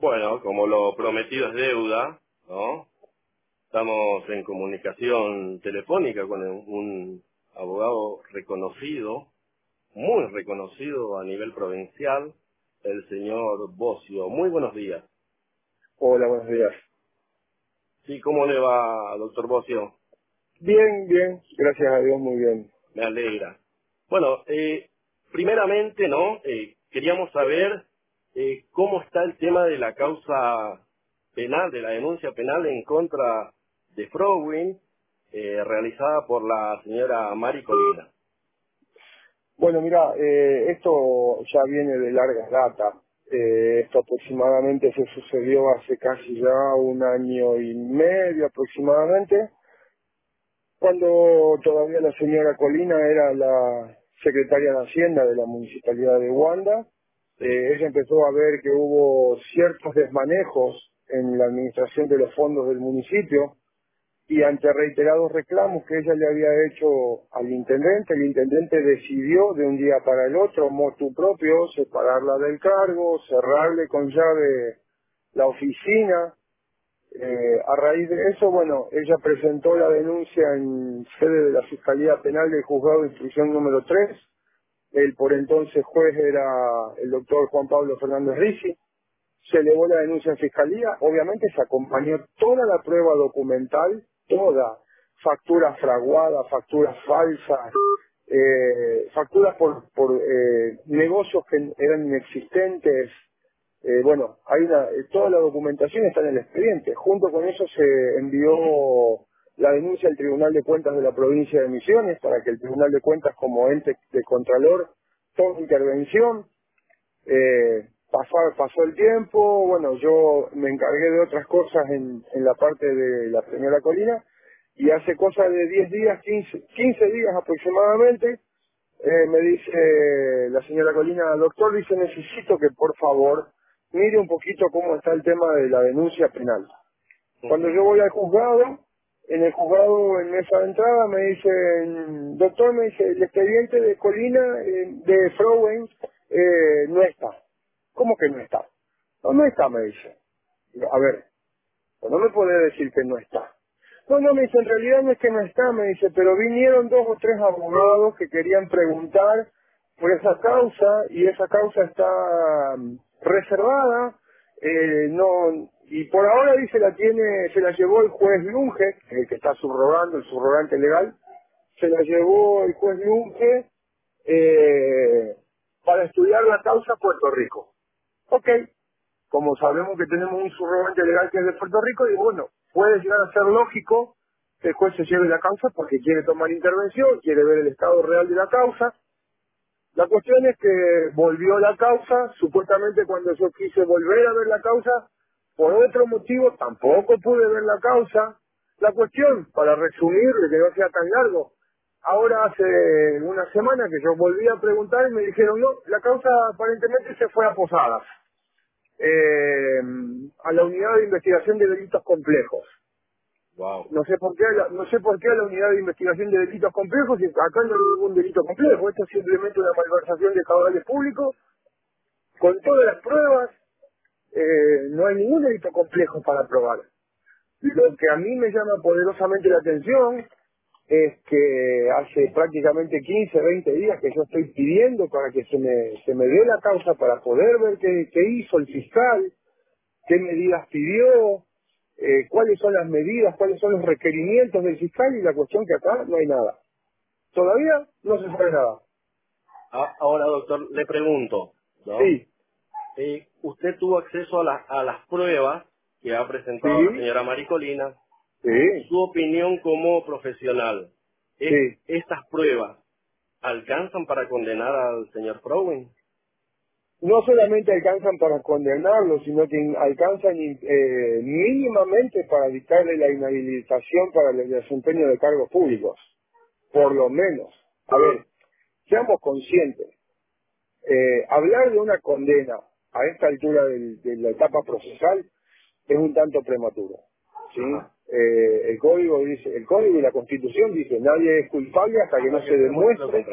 Bueno, como lo prometido es deuda, ¿no? Estamos en comunicación telefónica con un abogado reconocido, muy reconocido a nivel provincial, el señor Bocio. Muy buenos días. Hola, buenos días. Sí, ¿cómo le va, doctor Bocio? Bien, bien, gracias a Dios, muy bien. Me alegra. Bueno, eh, primeramente, ¿no? Eh, queríamos saber eh, cómo está el tema de la causa penal, de la denuncia penal en contra de Frowin, eh, realizada por la señora Mari Colina. Bueno, mira, eh, esto ya viene de larga data. Eh, esto aproximadamente se sucedió hace casi ya un año y medio aproximadamente, cuando todavía la señora Colina era la secretaria de Hacienda de la Municipalidad de Wanda eh, ella empezó a ver que hubo ciertos desmanejos en la administración de los fondos del municipio y ante reiterados reclamos que ella le había hecho al intendente, el intendente decidió de un día para el otro, motu propio, separarla del cargo, cerrarle con llave la oficina. Eh, a raíz de eso, bueno, ella presentó la denuncia en sede de la Fiscalía Penal del Juzgado de Instrucción número 3 el por entonces juez era el doctor Juan Pablo Fernández Ricci, se elevó la denuncia en fiscalía, obviamente se acompañó toda la prueba documental, toda, facturas fraguadas, facturas falsas, eh, facturas por, por eh, negocios que eran inexistentes, eh, bueno, hay una, toda la documentación está en el expediente. Junto con eso se envió la denuncia al Tribunal de Cuentas de la provincia de Misiones para que el Tribunal de Cuentas como ente de Contralor tome intervención. Eh, pasó, pasó el tiempo, bueno, yo me encargué de otras cosas en, en la parte de la señora Colina y hace cosa de 10 días, 15, 15 días aproximadamente, eh, me dice la señora Colina, doctor, dice, necesito que por favor mire un poquito cómo está el tema de la denuncia penal. Cuando yo voy al juzgado, en el juzgado en esa entrada me dicen, doctor, me dice, el expediente de Colina, eh, de Frowen, eh, no está. ¿Cómo que no está? No, no está, me dice. A ver, no me puede decir que no está. No, no, me dice, en realidad no es que no está, me dice, pero vinieron dos o tres abogados que querían preguntar por esa causa y esa causa está mm, reservada, eh, no, y por ahora dice la tiene, se la llevó el juez Lunge, el que está subrogando, el subrogante legal, se la llevó el juez Lunge eh, para estudiar la causa Puerto Rico. Ok, como sabemos que tenemos un subrogante legal que es de Puerto Rico, y bueno, puede llegar a ser lógico que el juez se lleve la causa porque quiere tomar intervención, quiere ver el estado real de la causa. La cuestión es que volvió la causa, supuestamente cuando yo quise volver a ver la causa, por otro motivo tampoco pude ver la causa. La cuestión, para resumirle, que no sea tan largo, ahora hace una semana que yo volví a preguntar y me dijeron, no, la causa aparentemente se fue a Posadas, eh, a la unidad de investigación de delitos complejos. Wow. No sé por qué, la, no sé por qué a la unidad de investigación de delitos complejos, y acá no hay ningún delito complejo, esto es simplemente una malversación de caudales públicos, con todas las pruebas, eh, no hay ningún delito complejo para probar. Lo que a mí me llama poderosamente la atención es que hace prácticamente 15, 20 días que yo estoy pidiendo para que se me, se me dé la causa para poder ver qué, qué hizo el fiscal, qué medidas pidió, eh, cuáles son las medidas, cuáles son los requerimientos del fiscal y la cuestión que acá no hay nada. Todavía no se sabe nada. Ah, ahora, doctor, le pregunto. ¿no? Sí, Eh, usted tuvo acceso a, la- a las pruebas que ha presentado Sí. la señora Maricolina. sí, Su opinión como profesional. ¿es- Sí. ¿Estas pruebas alcanzan para condenar al señor Frowen? no solamente alcanzan para condenarlo, sino que alcanzan eh, mínimamente para dictarle la inhabilitación para el desempeño de cargos públicos, por lo menos. A ver, seamos conscientes. Eh, hablar de una condena a esta altura del- de la etapa procesal es un tanto prematuro. ¿sí? Eh, el código dice, el código y la Constitución dice nadie es culpable hasta que no se demuestre.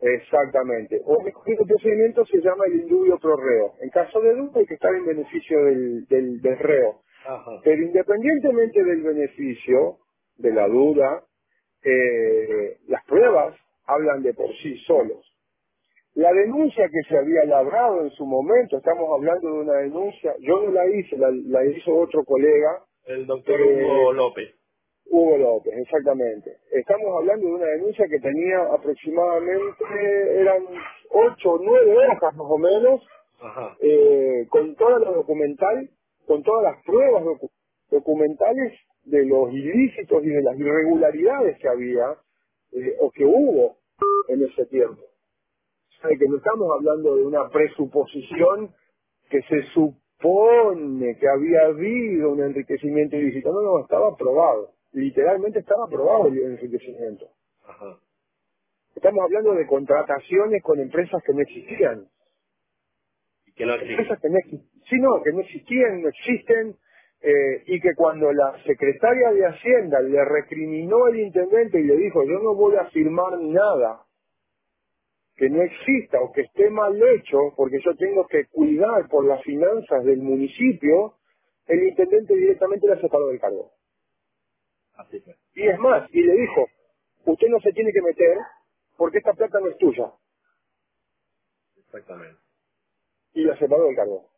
Exactamente. O el procedimiento se llama el indubio pro reo. En caso de duda hay que estar en beneficio del, del, del reo. Ajá. Pero independientemente del beneficio, de la duda, eh, las pruebas hablan de por sí solos. La denuncia que se había labrado en su momento, estamos hablando de una denuncia, yo no la hice, la, la hizo otro colega, El doctor Eh, Hugo López. Hugo López, exactamente. Estamos hablando de una denuncia que tenía aproximadamente, eran ocho o nueve hojas más o menos, Ajá. eh, con toda la documental, con todas las pruebas docu- documentales de los ilícitos y de las irregularidades que había eh, o que hubo en ese tiempo. Sea, que no estamos hablando de una presuposición que se supone que había habido un enriquecimiento ilícito. No, no, estaba aprobado. Literalmente estaba aprobado el enriquecimiento. Ajá. Estamos hablando de contrataciones con empresas que no existían. Y que no empresas que no existían, sí, no, que no existían, no existen, eh, y que cuando la secretaria de Hacienda le recriminó al intendente y le dijo, yo no voy a firmar nada que no exista o que esté mal hecho, porque yo tengo que cuidar por las finanzas del municipio, el intendente directamente la separó del cargo. Así fue. Y es más, y le dijo, usted no se tiene que meter porque esta plata no es tuya. Exactamente. Y la separó del cargo.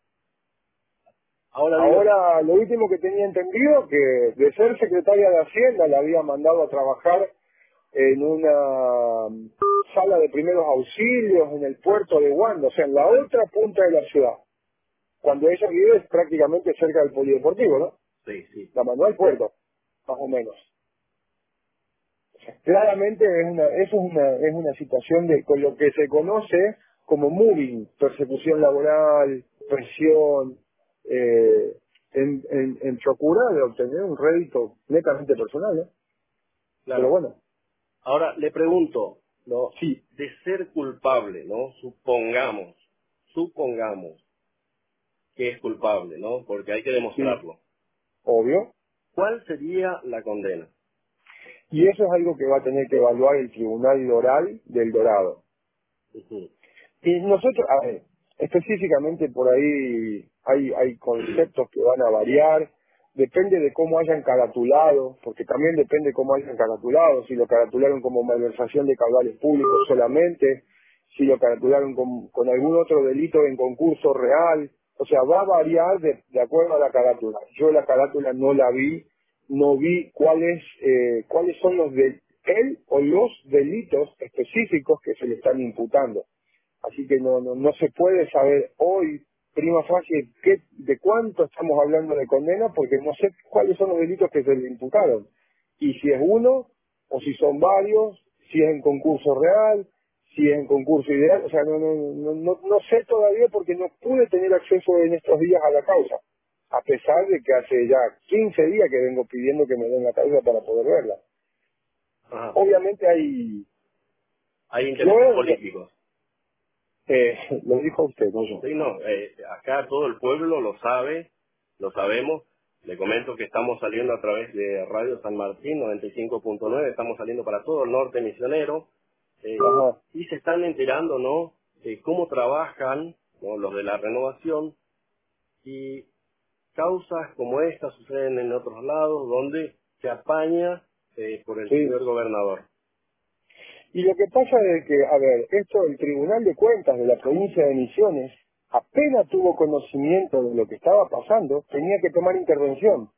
Ahora, lo último que tenía entendido, que de ser secretaria de Hacienda la había mandado a trabajar en una mm, sala de primeros auxilios en el puerto de Wanda, o sea, en la otra punta de la ciudad. Cuando ella vive es prácticamente cerca del polideportivo, ¿no? sí, sí. La mandó al puerto, más o menos. O sea, claramente es una, eso es una, es una situación de con lo que se conoce como moving, persecución laboral, presión, eh, en, en, en procurar de obtener un rédito netamente personal, ¿eh? Claro. Pero bueno, Ahora le pregunto, ¿no? sí, De ser culpable, ¿no? Supongamos, supongamos que es culpable, ¿no? Porque hay que demostrarlo. obvio. ¿Cuál sería la condena? Y eso es algo que va a tener que evaluar el Tribunal Oral del Dorado. Y nosotros, a ver, específicamente por ahí hay, hay conceptos que van a variar, depende de cómo hayan caratulado, porque también depende cómo hayan caratulado, si lo caratularon como malversación de caudales públicos solamente, si lo caratularon con, algún otro delito en concurso real, o sea, va a variar de, de acuerdo a la carátula. Yo la carátula no la vi, no vi cuáles eh, cuáles son los de él o los delitos específicos que se le están imputando. Así que no, no, no se puede saber hoy, prima facie, qué, de cuánto estamos hablando de condena, porque no sé cuáles son los delitos que se le imputaron. Y si es uno, o si son varios, si es en concurso real, si es en concurso ideal, o sea, no, no, no, no, no sé todavía porque no pude tener acceso en estos días a la causa, a pesar de que hace ya 15 días que vengo pidiendo que me den la causa para poder verla. Obviamente hay, Hay intereses políticos. Eh, lo dijo usted, no yo. Sí, no, eh, acá todo el pueblo lo sabe, lo sabemos. Le comento que estamos saliendo a través de Radio San Martín 95.9, estamos saliendo para todo el norte misionero eh, y se están enterando, ¿no? De cómo trabajan ¿no? los de la renovación y causas como esta suceden en otros lados donde se apaña eh, por el Sí. señor gobernador. Y lo que pasa es que, a ver, esto el Tribunal de Cuentas de la provincia de Misiones apenas tuvo conocimiento de lo que estaba pasando, tenía que tomar intervención,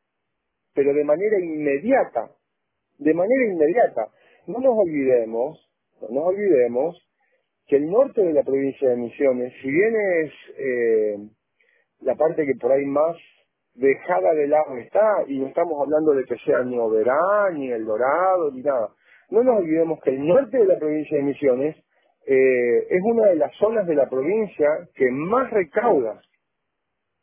pero de manera inmediata, de manera inmediata. No nos olvidemos, no nos olvidemos que el norte de la provincia de Misiones, si bien es eh, la parte que por ahí más dejada de lado está, y no estamos hablando de que sea ni Oberá, ni El Dorado, ni nada. No nos olvidemos que el norte de la provincia de Misiones eh, es una de las zonas de la provincia que más recauda.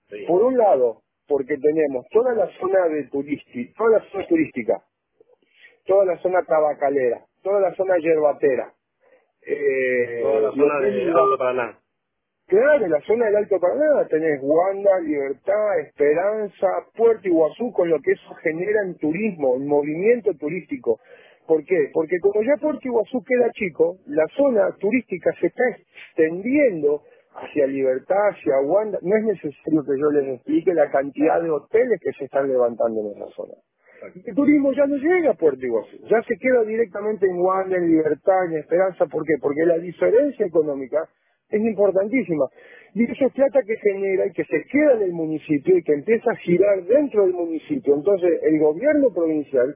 Sí. Por un lado, porque tenemos toda la zona de turística, toda la zona turística, toda la zona tabacalera, toda la zona yerbatera, eh, Toda la zona que de es Alto Paraná. Claro, en la zona del Alto Paraná tenés Wanda, Libertad, Esperanza, Puerto Iguazú, con lo que eso genera en turismo, en movimiento turístico. ¿Por qué? Porque como ya Puerto Iguazú queda chico, la zona turística se está extendiendo hacia Libertad, hacia Wanda. No es necesario que yo les explique la cantidad de hoteles que se están levantando en esa zona. El turismo ya no llega a Puerto Iguazú, ya se queda directamente en Wanda, en Libertad, en Esperanza. ¿Por qué? Porque la diferencia económica es importantísima. Y eso es plata que genera y que se queda en el municipio y que empieza a girar dentro del municipio. Entonces, el gobierno provincial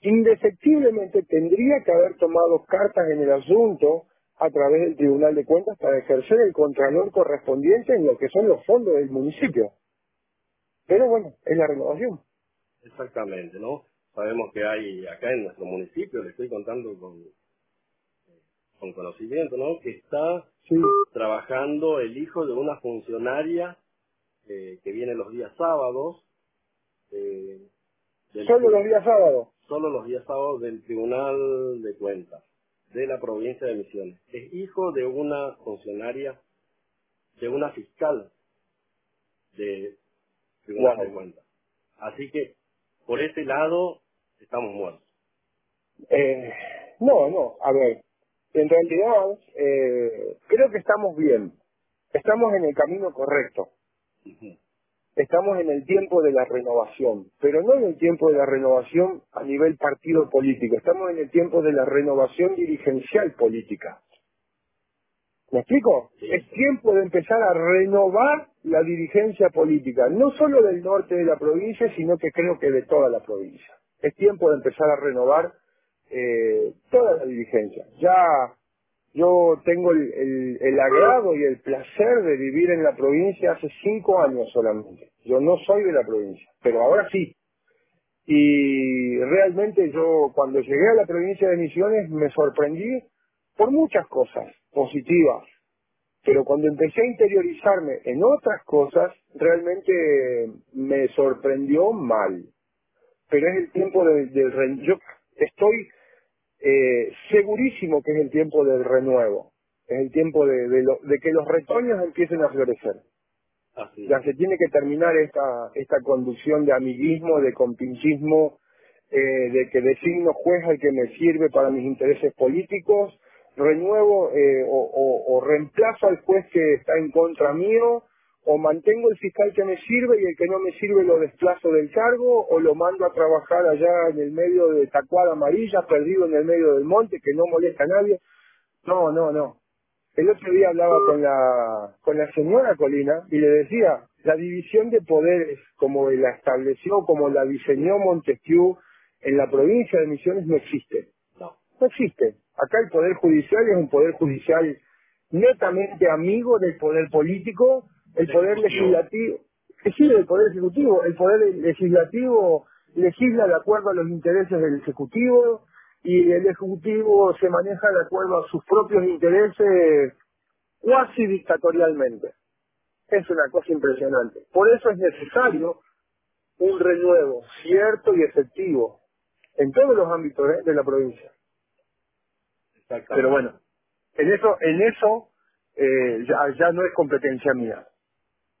indefectiblemente tendría que haber tomado cartas en el asunto a través del Tribunal de Cuentas para ejercer el contralor correspondiente en lo que son los fondos del municipio. Pero bueno, es la renovación. Exactamente, ¿no? Sabemos que hay acá en nuestro municipio, le estoy contando con, con conocimiento, ¿no? Que está trabajando el hijo de una funcionaria eh, que viene los días sábados. Eh, ¿Solo los días sábados? Solo los días sábados del Tribunal de Cuentas de la provincia de Misiones. Es hijo de una funcionaria, de una fiscal de Tribunal de Cuentas. Así que por ese lado estamos muertos. Eh, no, no, a ver, en realidad eh, creo que estamos bien, estamos en el camino correcto, estamos en el tiempo de la renovación, pero no en el tiempo de la renovación a nivel partido político, estamos en el tiempo de la renovación dirigencial política. ¿Me explico? Es tiempo de empezar a renovar la dirigencia política, no solo del norte de la provincia, sino que creo que de toda la provincia. Es tiempo de empezar a renovar eh, toda la dirigencia. Ya yo tengo el, el, agrado y el placer de vivir en la provincia hace cinco años solamente. Yo no soy de la provincia, pero ahora sí. Y realmente yo cuando llegué a la provincia de Misiones me sorprendí por muchas cosas positivas, pero cuando empecé a interiorizarme en otras cosas, realmente me sorprendió mal. Pero es el tiempo del... De, estoy eh, segurísimo que es el tiempo del renuevo, es el tiempo de, de, que los retoños empiecen a florecer. Ya se tiene que terminar esta, esta conducción de amiguismo, de compinchismo, eh, de que designo juez al que me sirve para mis intereses políticos, renuevo eh, o, o, reemplazo al juez que está en contra mío, o mantengo el fiscal que me sirve y el que no me sirve lo desplazo del cargo, o lo mando a trabajar allá en el medio de Tacuada Amarilla, perdido en el medio del monte, que no molesta a nadie. No, no, no. El otro día hablaba con la, con la señora Colina y le decía, la división de poderes como la estableció, como la diseñó Montesquieu en la provincia de Misiones no existe. No. No existe. Acá el Poder Judicial es un Poder Judicial netamente amigo del Poder Político, el Poder Legislativo, sí, el Poder Ejecutivo, el Poder Legislativo legisla de acuerdo a los intereses del Ejecutivo y el Ejecutivo se maneja de acuerdo a sus propios intereses cuasi dictatorialmente. Es una cosa impresionante. Por eso es necesario un renuevo cierto y efectivo en todos los ámbitos ¿eh? de la provincia. Pero bueno, en eso, en eso eh, ya, ya no es competencia mía.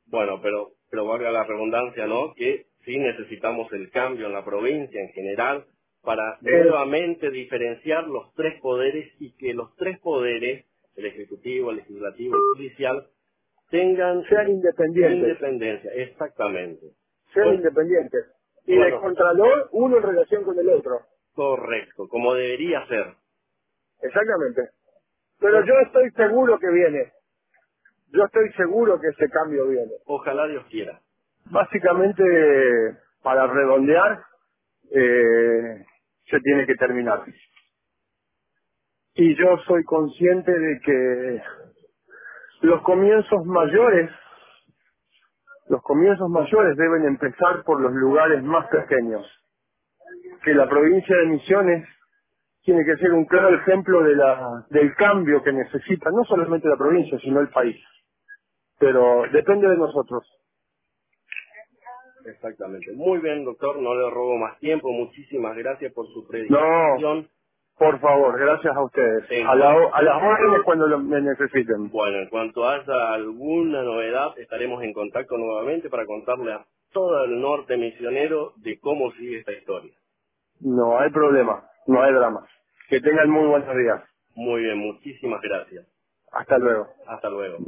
Bueno, pero, pero valga la redundancia, ¿no? Que sí necesitamos el cambio en la provincia en general para nuevamente diferenciar los tres poderes y que los tres poderes, el ejecutivo, el legislativo y el judicial, tengan sean independientes. Independencia, exactamente. Sean independientes. Y el contralor, uno en relación con el otro. Correcto, como debería ser. Exactamente. Pero yo estoy seguro que viene. Yo estoy seguro que ese cambio viene. Ojalá Dios quiera. Básicamente, para redondear, eh, se tiene que terminar. Y yo soy consciente de que los comienzos mayores, los comienzos mayores deben empezar por los lugares más pequeños. Que la provincia de Misiones tiene que ser un claro ejemplo de la, del cambio que necesita no solamente la provincia, sino el país. Pero depende de nosotros. Exactamente. Muy bien, doctor, no le robo más tiempo. Muchísimas gracias por su predicación. No, por favor, gracias a ustedes. A, la, a las órdenes cuando lo, me necesiten. Bueno, en cuanto haya alguna novedad, estaremos en contacto nuevamente para contarle a todo el norte misionero de cómo sigue esta historia. No hay problema. No hay drama. Que tengan muy buenos días. Muy bien, muchísimas gracias. Hasta luego. Hasta luego.